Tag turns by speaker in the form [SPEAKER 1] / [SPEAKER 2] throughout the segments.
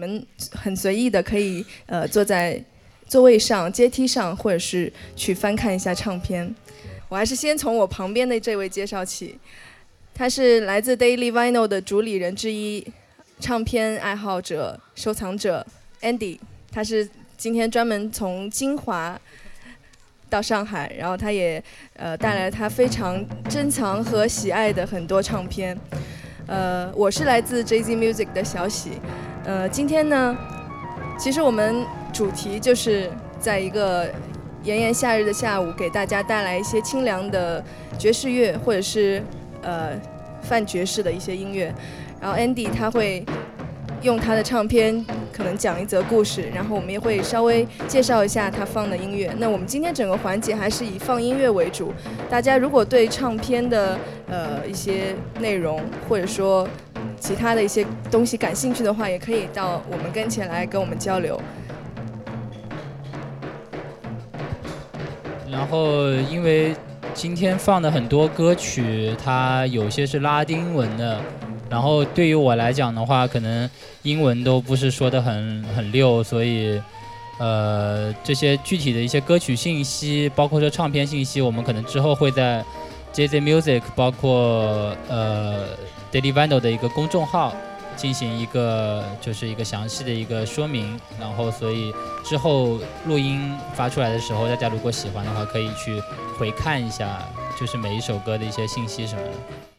[SPEAKER 1] 们很随意的可以呃坐在座位上、阶梯上，或者是去翻看一下唱片。我还是先从我旁边的这位介绍起，他是来自 Daily Vinyl 的主理人之一，唱片爱好者、收藏者 Andy。他是今天专门从金华到上海，然后他也呃带来了他非常珍藏和喜爱的很多唱片。呃，我是来自 JZ Music 的小喜。呃，今天呢，其实我们主题就是在一个。炎炎夏日的下午，给大家带来一些清凉的爵士乐，或者是呃泛爵士的一些音乐。然后 Andy 他会用他的唱片，可能讲一则故事，然后我们也会稍微介绍一下他放的音乐。那我们今天整个环节还是以放音乐为主。大家如果对唱片的呃一些内容，或者说其他的一些东西感兴趣的话，也可以到我们跟前来跟我们交流。
[SPEAKER 2] 然后，因为今天放的很多歌曲，它有些是拉丁文的，然后对于我来讲的话，可能英文都不是说的很很溜，所以，呃，这些具体的一些歌曲信息，包括说唱片信息，我们可能之后会在 JZ Music，包括呃 Daily Vinyl 的一个公众号。进行一个就是一个详细的一个说明，然后所以之后录音发出来的时候，大家如果喜欢的话，可以去回看一下，就是每一首歌的一些信息什么的。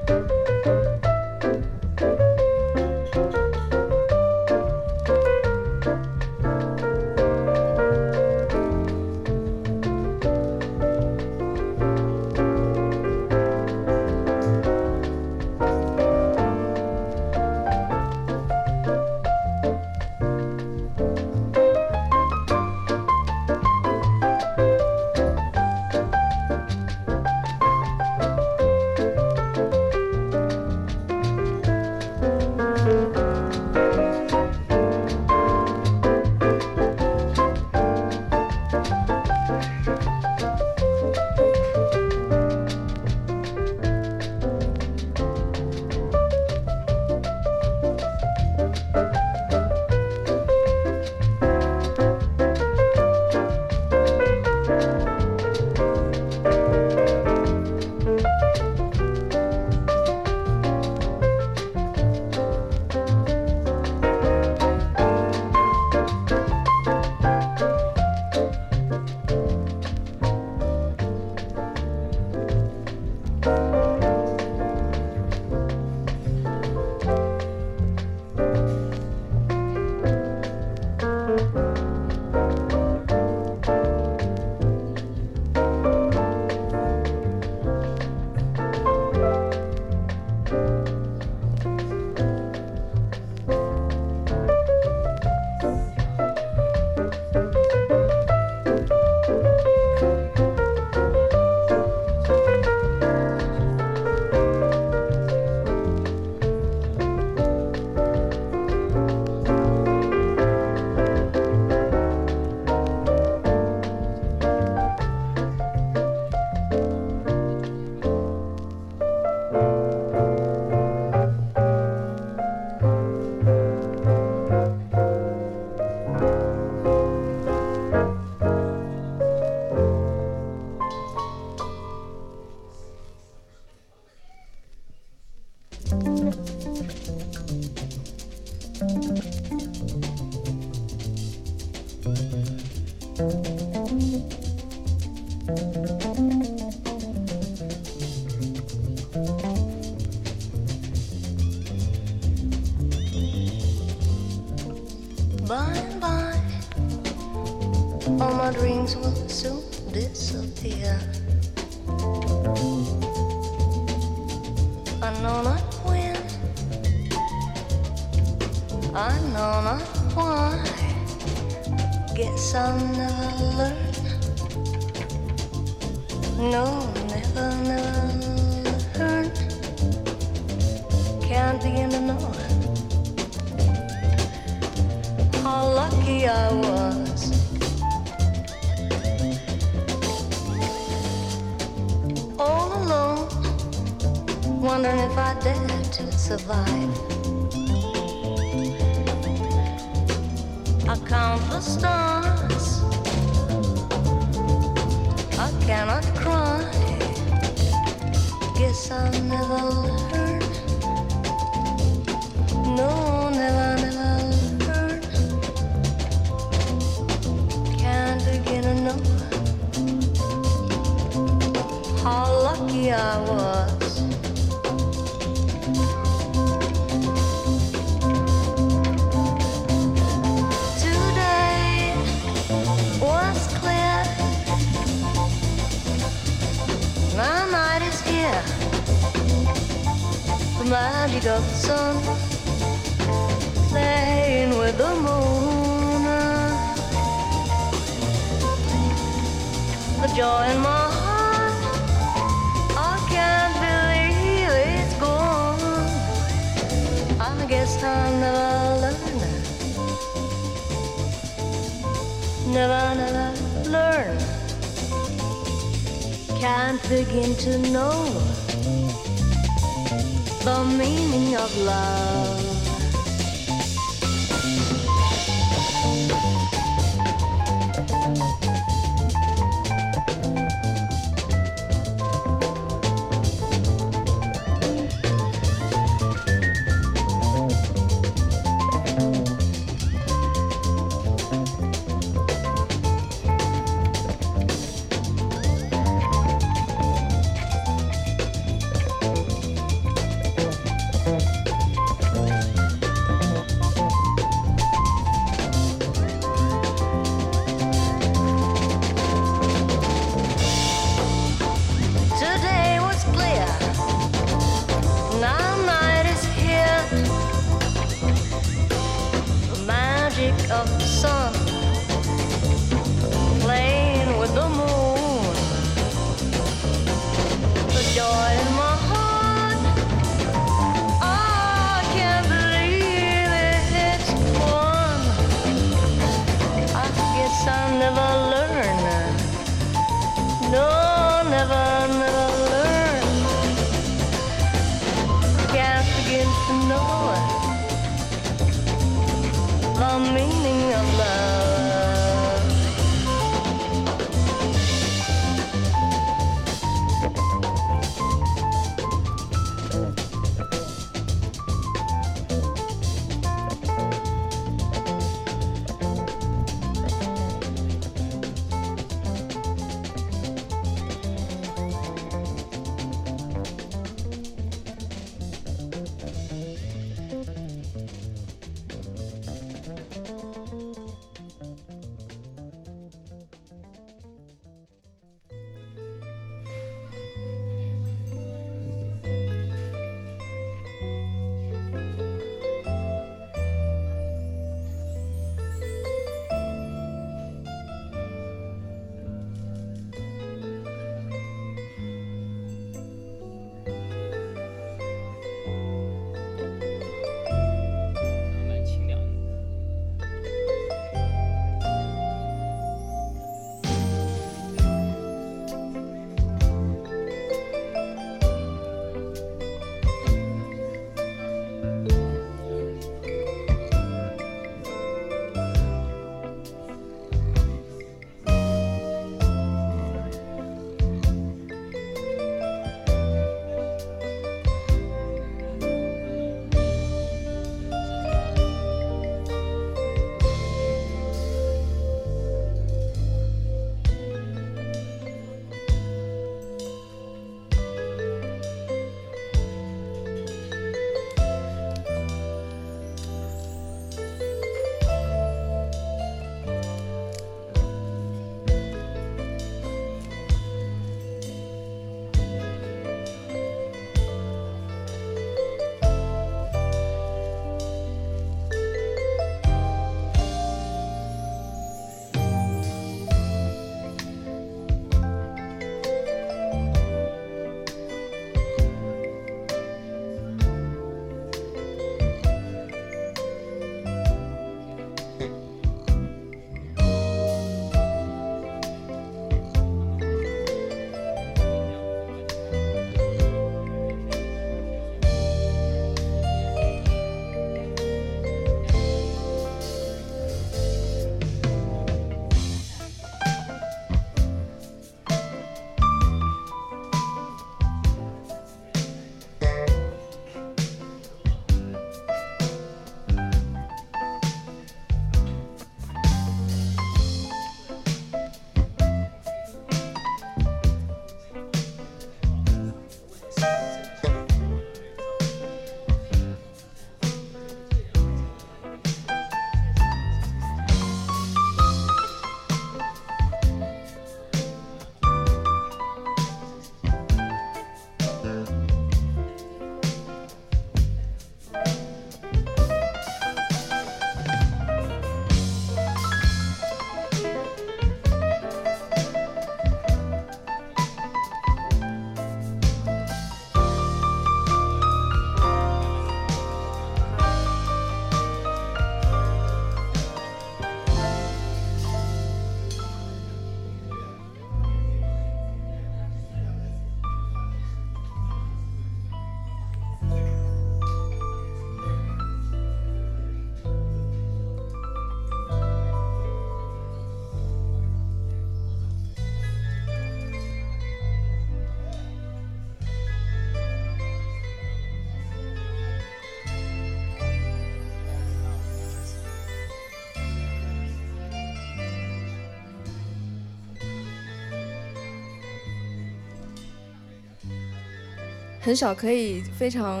[SPEAKER 1] 很少可以非常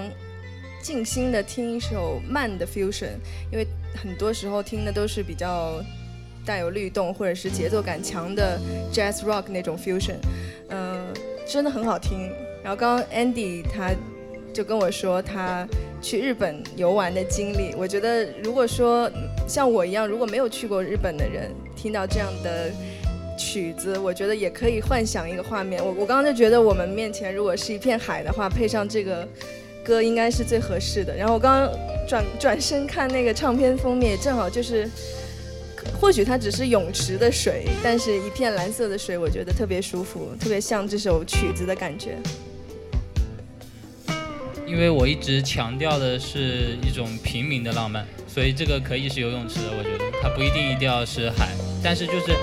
[SPEAKER 1] 静心的听一首慢的 fusion，因为很多时候听的都是比较带有律动或者是节奏感强的 jazz rock 那种 fusion，嗯、真的很好听。然后刚刚 Andy 他就跟我说他去日本游玩的经历，我觉得如果说像我一样如果没有去过日本的人，听到这样的曲子，我觉得也可以幻想一个画面。我我刚刚就觉得我们面前如果是一片海的话，配上这个歌应该是最合适的。然后我刚刚转转身看那个唱片封面，正好就是，或许它只是泳池的水，但是一片蓝色的水，我觉得特别舒服，特别像这首曲子的感觉。
[SPEAKER 2] 因为我一直强调的是一种平民的浪漫，所以这个可以是游泳池的，我觉得它不一定一定要是海。但是就是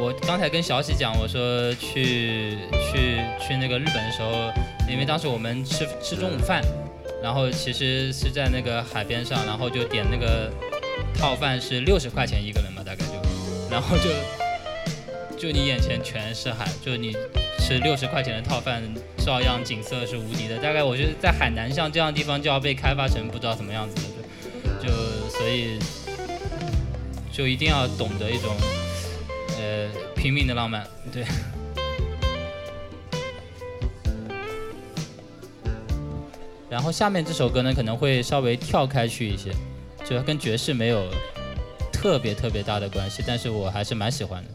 [SPEAKER 2] 我刚才跟小喜讲，我说去去去那个日本的时候，因为当时我们吃吃中午饭，然后其实是在那个海边上，然后就点那个套饭是六十块钱一个人嘛，大概就，然后就就你眼前全是海，就你吃六十块钱的套饭，照样景色是无敌的。大概我觉得在海南像这样的地方就要被开发成不知道什么样子的，就所以就一定要懂得一种拼命的浪漫，对。然后下面这首歌呢可能会稍微跳开去一些，就跟爵士没有特别特别大的关系，但是我还是蛮喜欢的。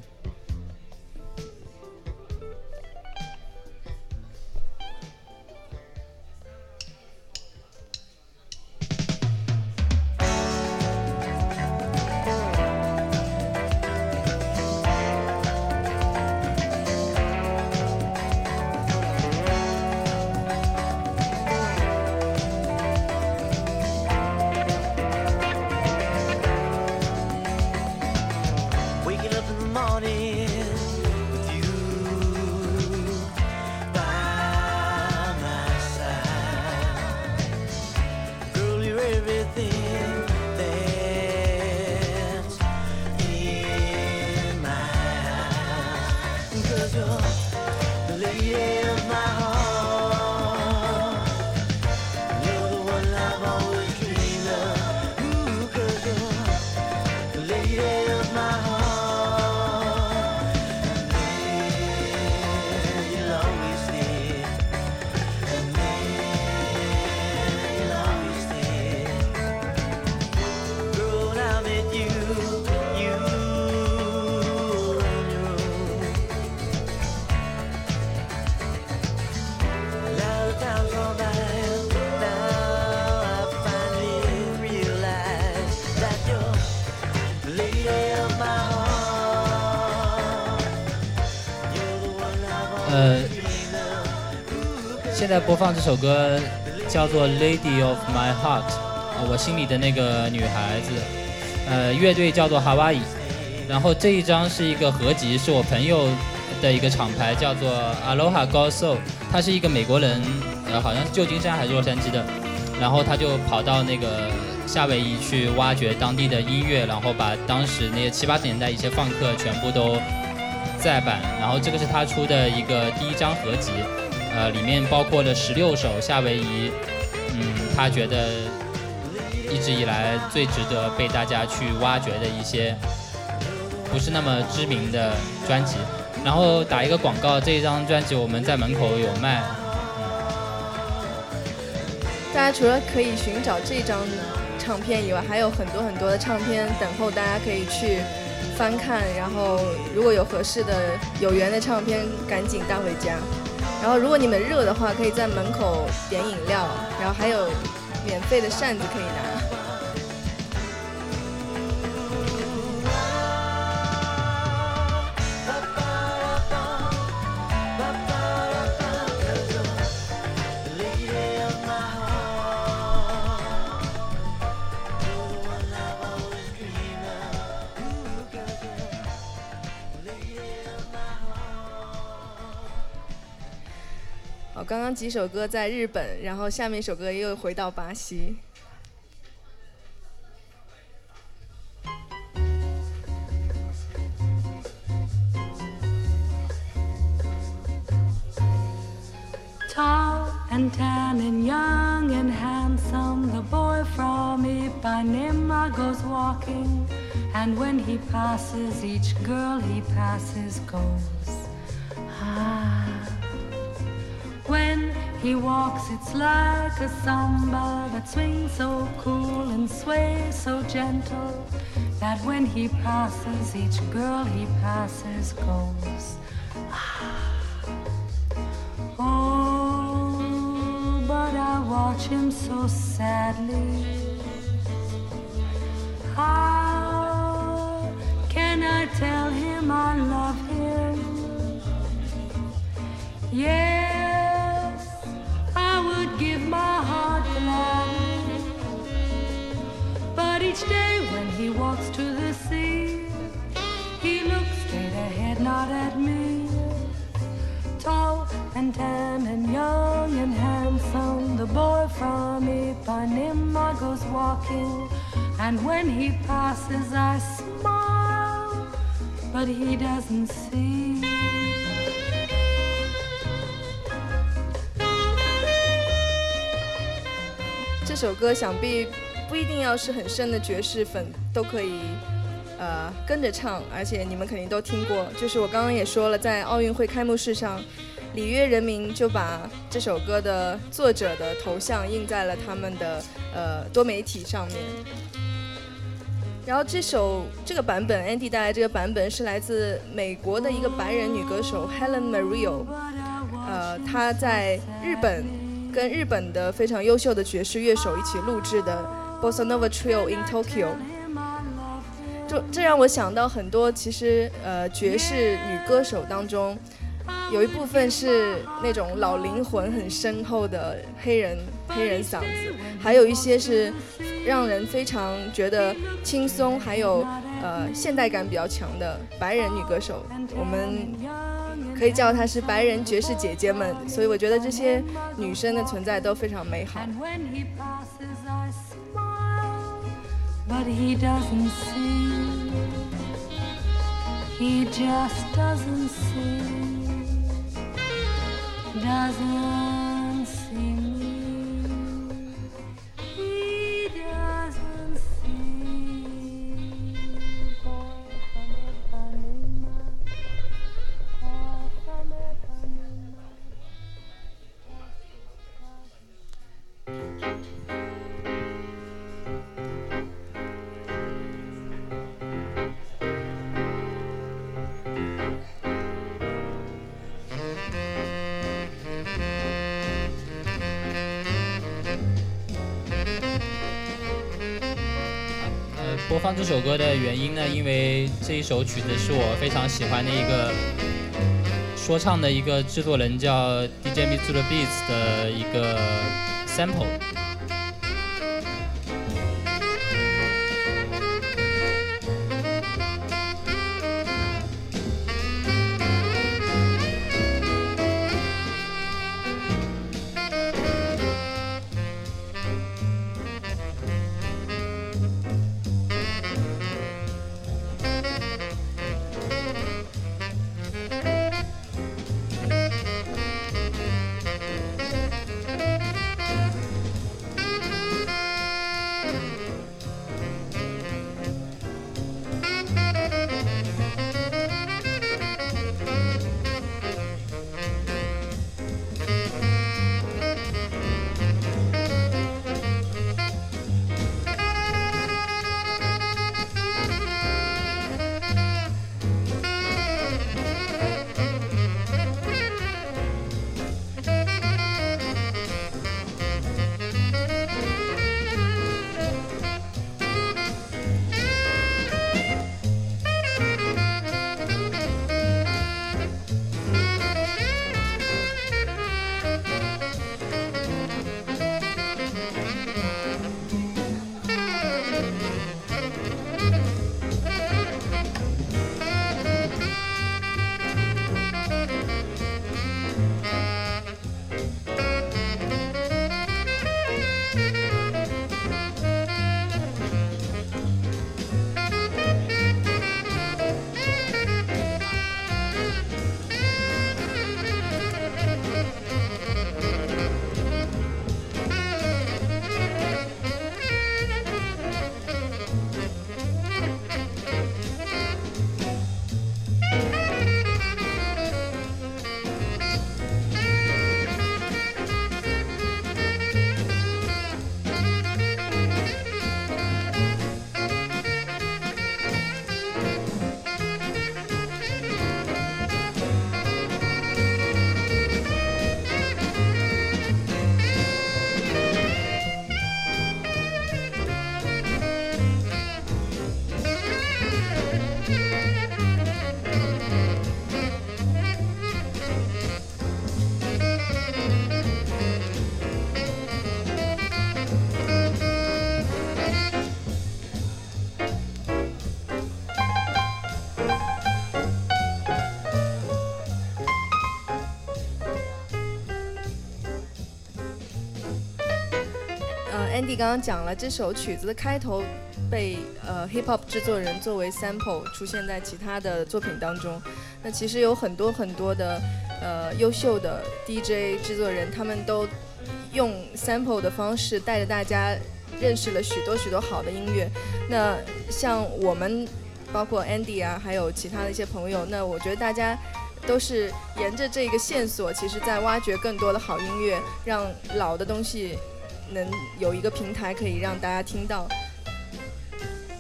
[SPEAKER 2] 在播放这首歌叫做《Lady of My Heart》，啊，我心里的那个女孩子。呃，乐队叫做 Hawaii，然后这一张是一个合集，是我朋友的一个厂牌，叫做 Aloha Go Soul，他是一个美国人，呃，好像是旧金山还是洛杉矶的，然后他就跑到那个夏威夷去挖掘当地的音乐，然后把当时那些七八十年代一些放客全部都再版，然后这个是他出的一个第一张合集，呃，里面包括了十六首夏威夷，嗯，他觉得一直以来最值得被大家去挖掘的一些不是那么知名的专辑。然后打一个广告，这一张专辑我们在门口有卖，
[SPEAKER 1] 大家除了可以寻找这张唱片以外，还有很多很多的唱片等候大家可以去翻看。然后如果有合适的、有缘的唱片，赶紧带回家。然后如果你们热的话，可以在门口点饮料，然后还有免费的扇子可以拿。几首歌在日本，然后下面一首歌又回到巴西。
[SPEAKER 3] Tall
[SPEAKER 4] and tan and young and handsome. The boy from Ipanema goes walking, and when he passes, each girl he passes goes. He walks, it's like a samba that swings so cool and sways so gentle that when he passes, each girl he passes goes. Ah. Oh, but I watch him so sadly. How can I tell him I love him? Yes, tan and young and handsome, the boy from Ipanema goes walking. And when he passes, I smile, but he doesn't see.
[SPEAKER 1] 这首歌想必不一定要是很深的爵士粉都可以，呃，跟着唱，而且你们肯定都听过。就是我刚刚也说了，在奥运会开幕式上，里约人民就把这首歌的作者的头像印在了他们的呃多媒体上面。然后这首这个版本，Andy 带来这个版本是来自美国的一个白人女歌手 Helen Mario，呃，她在日本跟日本的非常优秀的爵士乐手一起录制的 Bossa Nova Trio in Tokyo。就这让我想到很多，其实呃爵士女歌手当中，有一部分是那种老灵魂很深厚的黑人黑人嗓子，还有一些是让人非常觉得轻松，还有呃现代感比较强的白人女歌手。我们可以叫她是白人爵士姐姐们，所以我觉得这些女生的存在都非常美好。
[SPEAKER 4] But he doesn't see. He just doesn't see.
[SPEAKER 2] das. 首歌的原因呢，因为这一首曲子是我非常喜欢的一个说唱的一个制作人叫 DJ Mitsuru Beats 的一个 sample。
[SPEAKER 1] 刚刚讲了，这首曲子的开头被呃 hip hop 制作人作为 sample 出现在其他的作品当中。那其实有很多很多的呃优秀的 DJ 制作人，他们都用 sample 的方式带着大家认识了许多许多好的音乐。那像我们，包括 Andy 啊，还有其他的一些朋友，那我觉得大家都是沿着这个线索，其实在挖掘更多的好音乐，让老的东西能有一个平台可以让大家听到。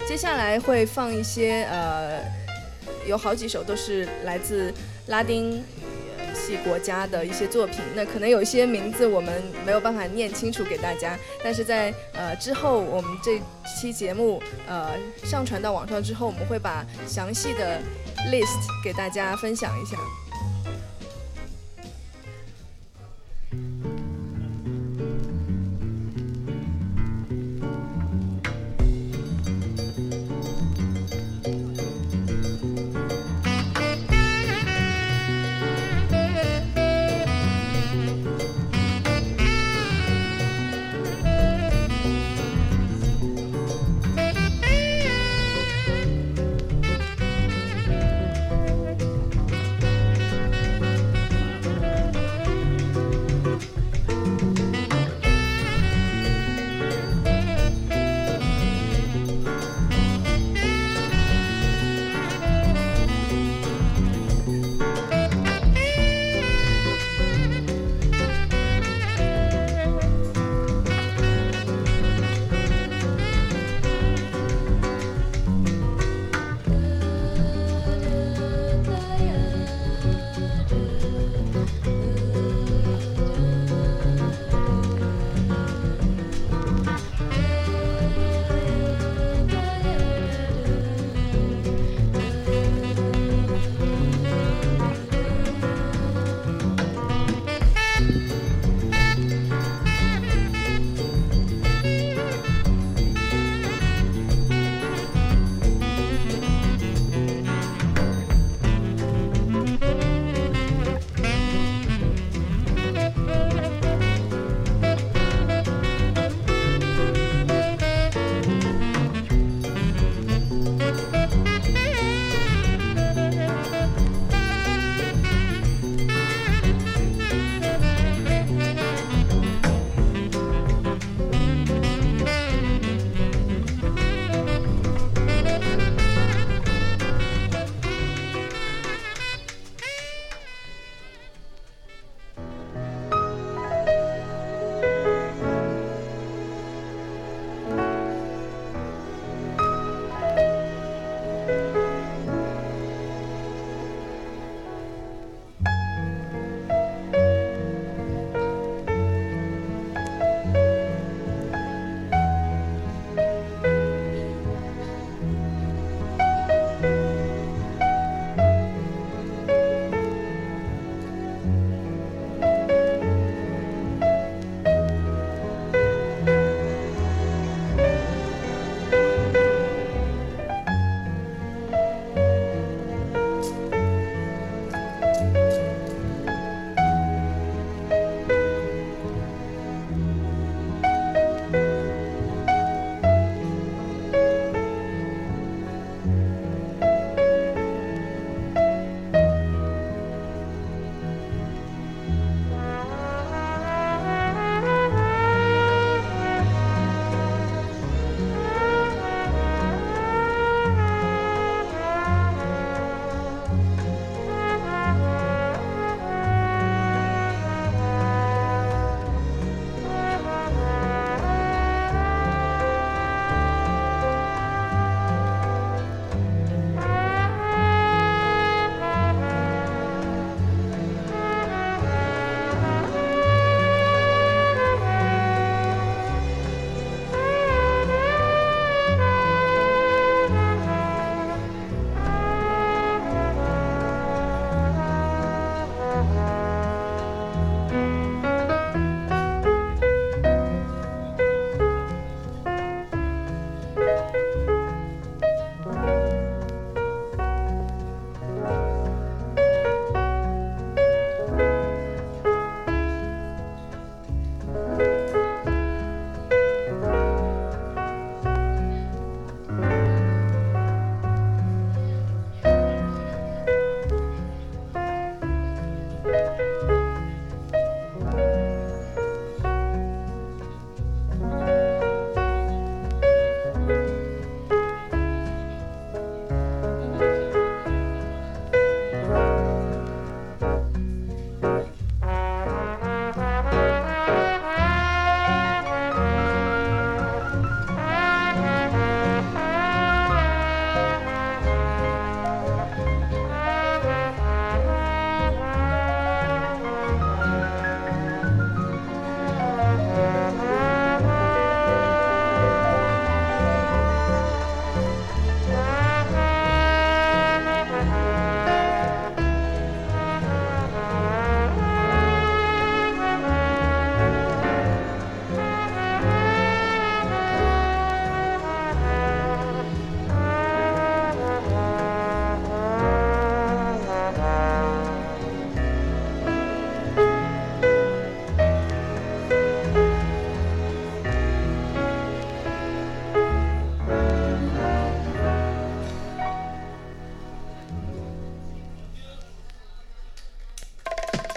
[SPEAKER 1] 接下来会放一些呃，有好几首都是来自拉丁系国家的一些作品，那可能有一些名字我们没有办法念清楚给大家，但是在呃之后我们这期节目呃上传到网上之后，我们会把详细的 list 给大家分享一下。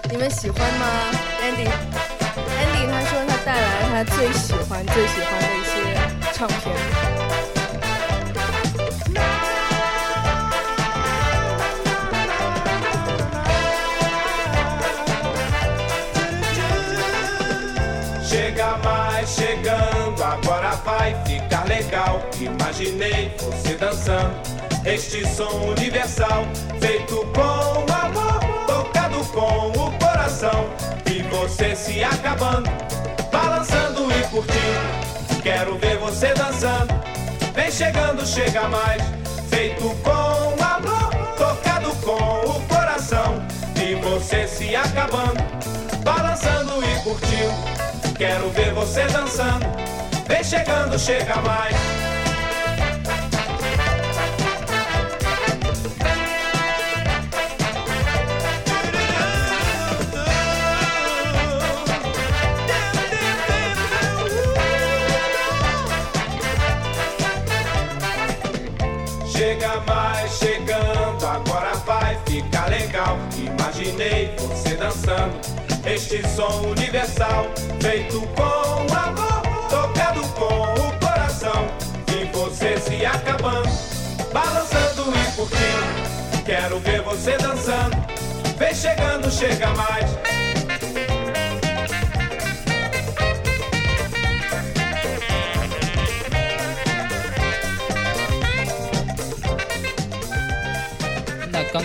[SPEAKER 1] 你们喜欢吗？Andy，Andy 他说他带来他最喜欢最喜欢的一些唱片。
[SPEAKER 5] Chega mais chegando, agora vai ficar legal. Imaginei você dançando este som universal, feito com amor, tocado com o coração. E você se acabando, balançando e curtindo. Quero ver você dançando, vem chegando, chega mais, feito com amor, tocado com o coração. E você se acabando, balançando e curtindo. Quero ver você dançando. Vem chegando, chega mais. Chegando, agora vai ficar legal. Imaginei você dançando este som universal, feito com amor, tocado com o coração. E você se acabando, balançando e curtindo. Quero ver você dançando, vem chegando, chega mais.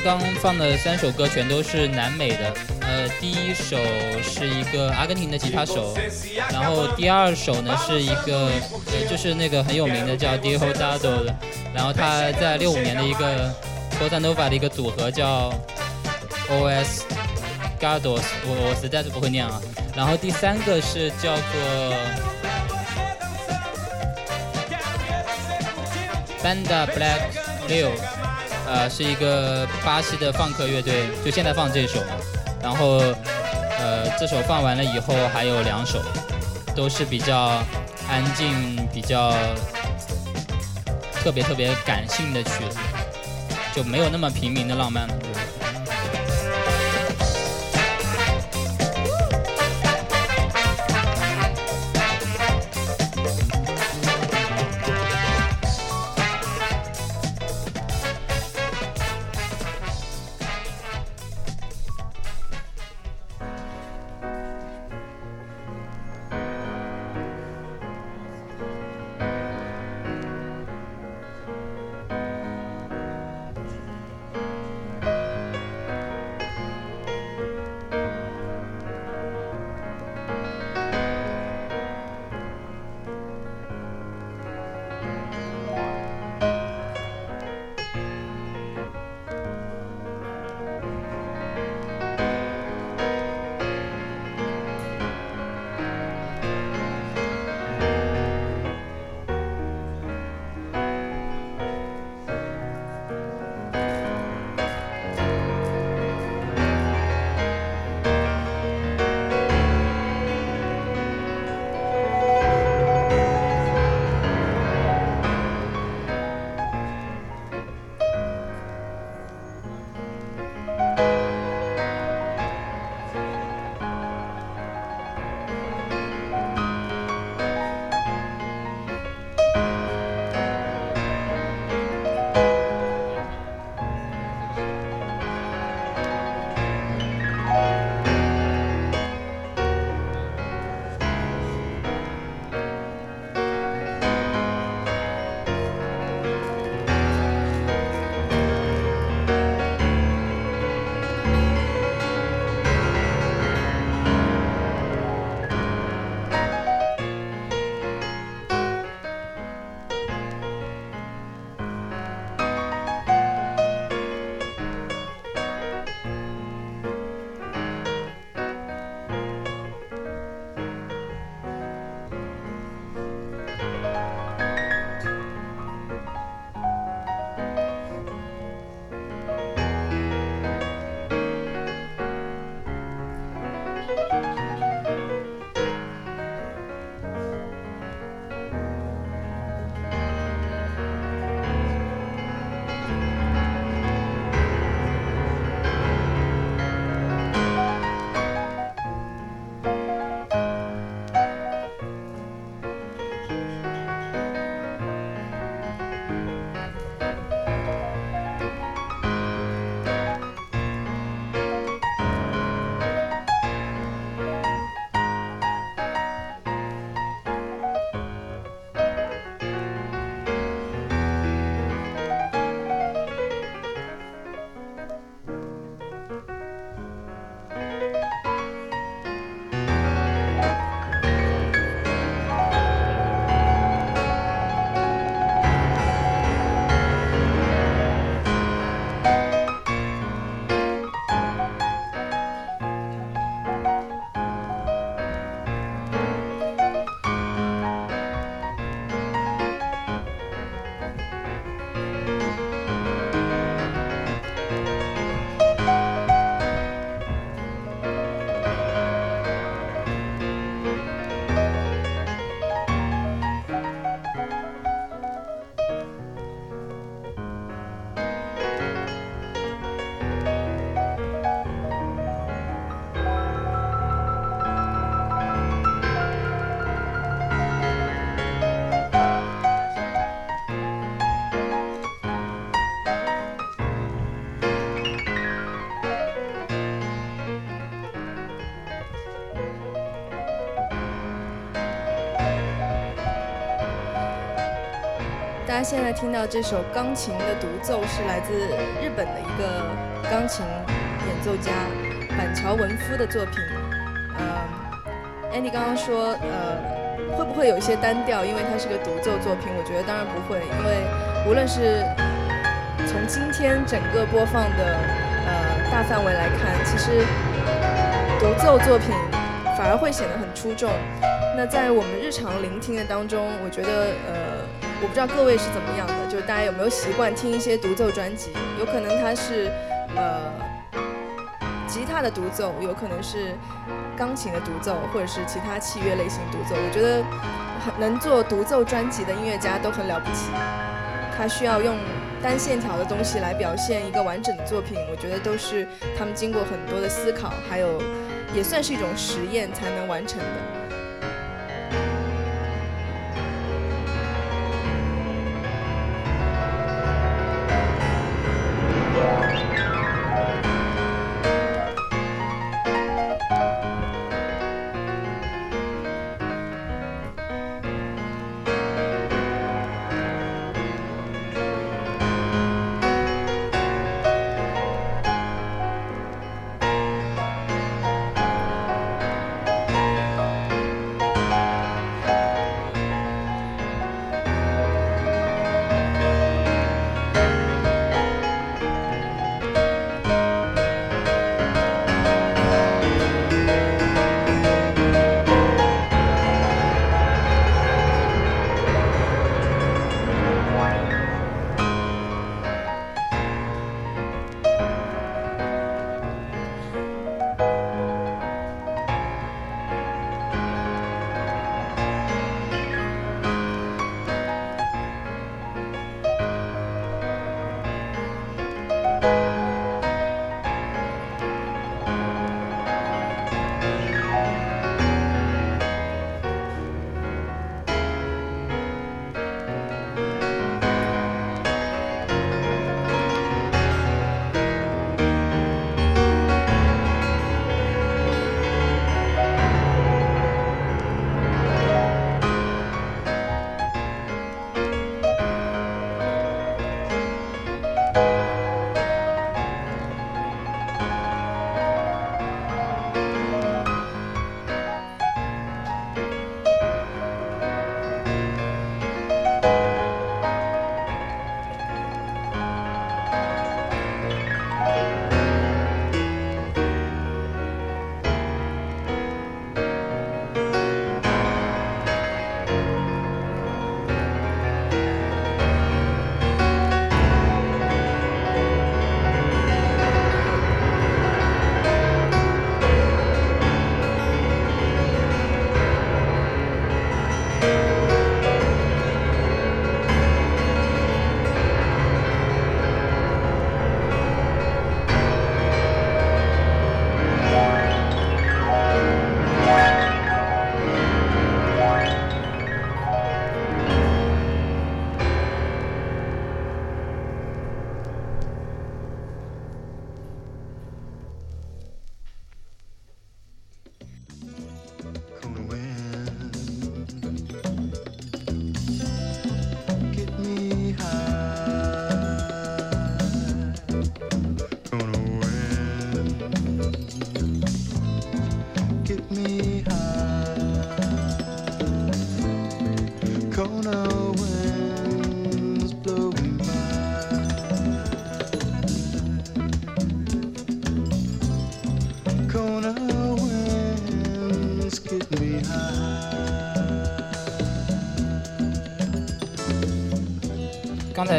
[SPEAKER 2] 刚放的三首歌全都是南美的，呃，第一首是一个阿根廷的吉他手，然后第二首呢是一个，就是那个很有名的叫 Diego Dado 的，然后他在六五年的一个 Bossa Nova 的一个组合叫 OS Gados，我我实在是不会念啊。然后第三个是叫做 Banda Black Leo。呃，是一个巴西的放克乐队，就现在放这首，然后呃，这首放完了以后还有两首，都是比较安静、比较特别特别感性的曲子，就没有那么平民的浪漫了。
[SPEAKER 1] 现在听到这首钢琴的独奏是来自日本的一个钢琴演奏家板桥文夫的作品。呃，Andy 刚刚说，呃，会不会有一些单调？因为它是个独奏作品，我觉得当然不会，因为无论是从今天整个播放的呃大范围来看，其实独奏作品反而会显得很出众。那在我们日常聆听的当中，我觉得呃，我不知道各位是怎么样的，就是大家有没有习惯听一些独奏专辑？有可能它是呃吉他的独奏，有可能是钢琴的独奏，或者是其他器乐类型独奏。我觉得很能做独奏专辑的音乐家都很了不起，他需要用单线条的东西来表现一个完整的作品，我觉得都是他们经过很多的思考，还有也算是一种实验才能完成的。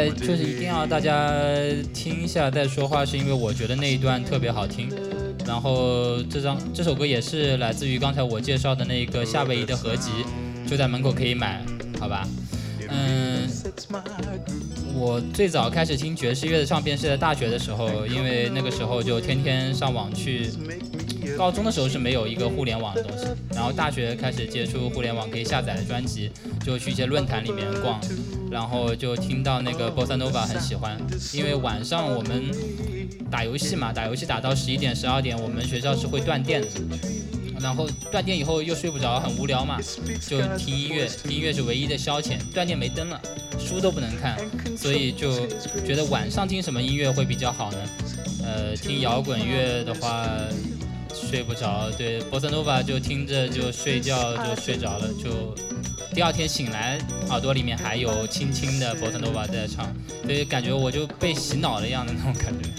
[SPEAKER 2] 就是一定要大家听一下再说话，是因为我觉得那一段特别好听。然后这张这首歌也是来自于刚才我介绍的那个夏威夷的合集，就在门口可以买，好吧？嗯.我最早开始听爵士乐的唱片是在大学的时候，因为那个时候就天天上网去。高中的时候是没有一个互联网的东西，然后大学开始接触互联网可以下载的专辑，就去一些论坛里面逛，然后就听到那个 Bossa Nova 很喜欢，因为晚上我们打游戏嘛，打游戏打到十一点十二点，我们学校是会断电的，
[SPEAKER 6] 然后断电以后又睡不着，很无聊嘛，就听音乐，听音乐是唯一的消遣。断电没灯了，书都不能看，所以就觉得晚上听什么音乐会比较好呢？呃，听摇滚乐的话睡不着，对 boss nova 就听着就睡觉就睡着了，就第二天醒来耳朵里面还有轻轻的 boss nova 在唱，所以感觉我就被洗脑了一样的那种感觉。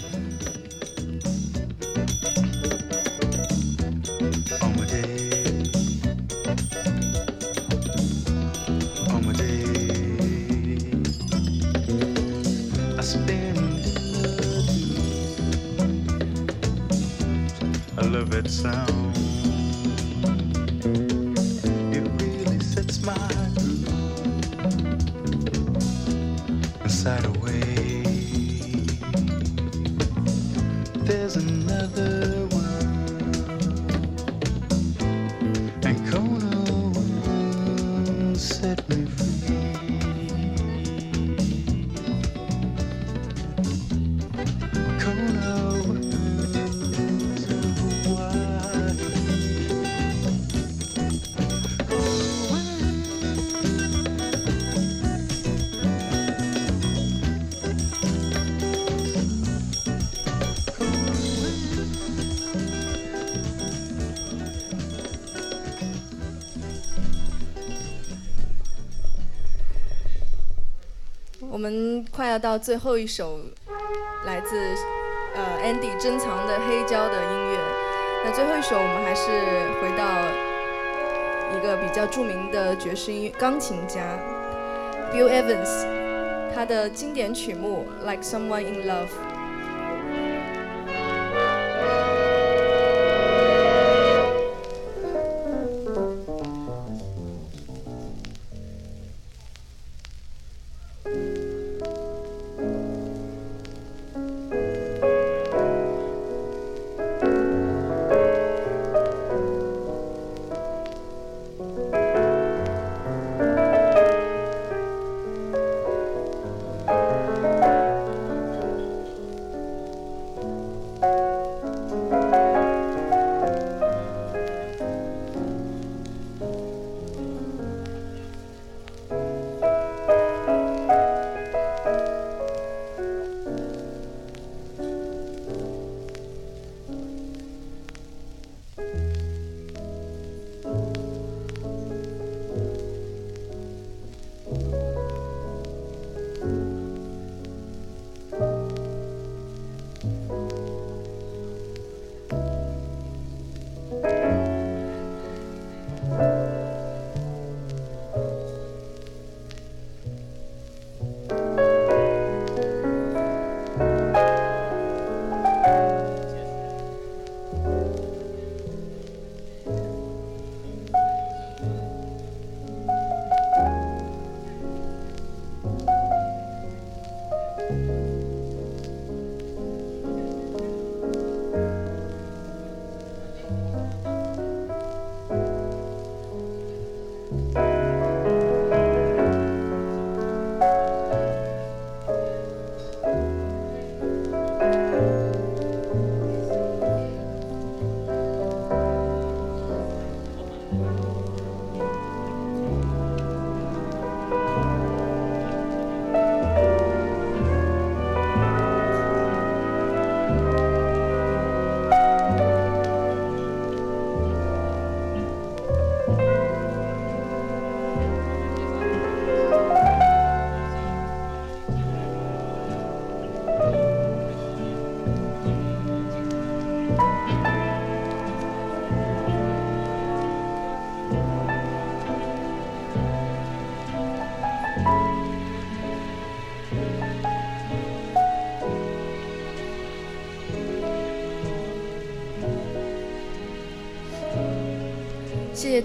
[SPEAKER 1] 到最后一首来自呃 Andy 珍藏的黑胶的音乐。那最后一首我们还是回到一个比较著名的爵士音乐钢琴家 Bill Evans，他的经典曲目《Like Someone in Love》。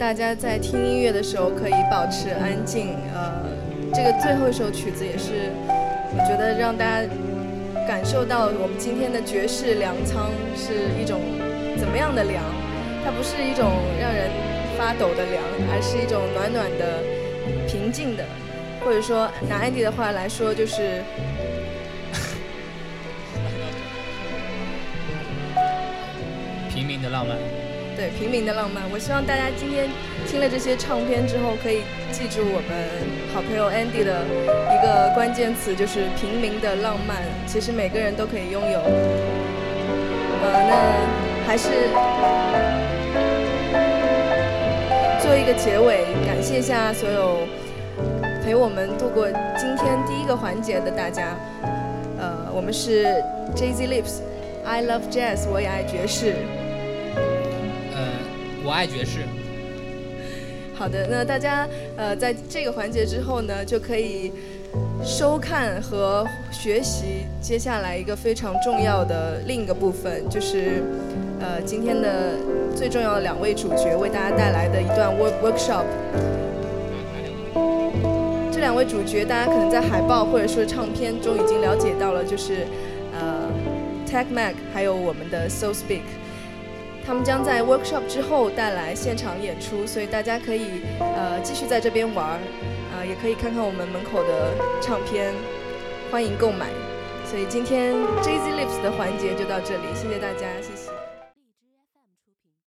[SPEAKER 1] 大家在听音乐的时候可以保持安静。呃，这个最后一首曲子也是，我觉得让大家感受到我们今天的爵士粮仓是一种怎么样的凉。它不是一种让人发抖的凉，而是一种暖暖的、平静的，或者说拿安迪的话来说，就是
[SPEAKER 6] 平民的浪漫。
[SPEAKER 1] 对，平民的浪漫。我希望大家今天听了这些唱片之后，可以记住我们好朋友 Andy 的一个关键词，就是平民的浪漫。其实每个人都可以拥有。呃，那还是做一个结尾，感谢一下所有陪我们度过今天第一个环节的大家。呃，我们是 Jay Z Lips，I love jazz，我也爱爵士。
[SPEAKER 2] 我爱爵士。
[SPEAKER 1] 好的，那大家呃在这个环节之后呢，就可以收看和学习接下来一个非常重要的另一个部分，就是呃今天的最重要的两位主角为大家带来的一段 work workshop。这两位主角，大家可能在海报或者说唱片中已经了解到了，就是呃 Tech Mac 还有我们的 So Speak。他们将在 workshop 之后带来现场演出，所以大家可以呃继续在这边玩儿，呃也可以看看我们门口的唱片，欢迎购买。所以今天 Jay Z Lips 的环节就到这里，谢谢大家，谢谢。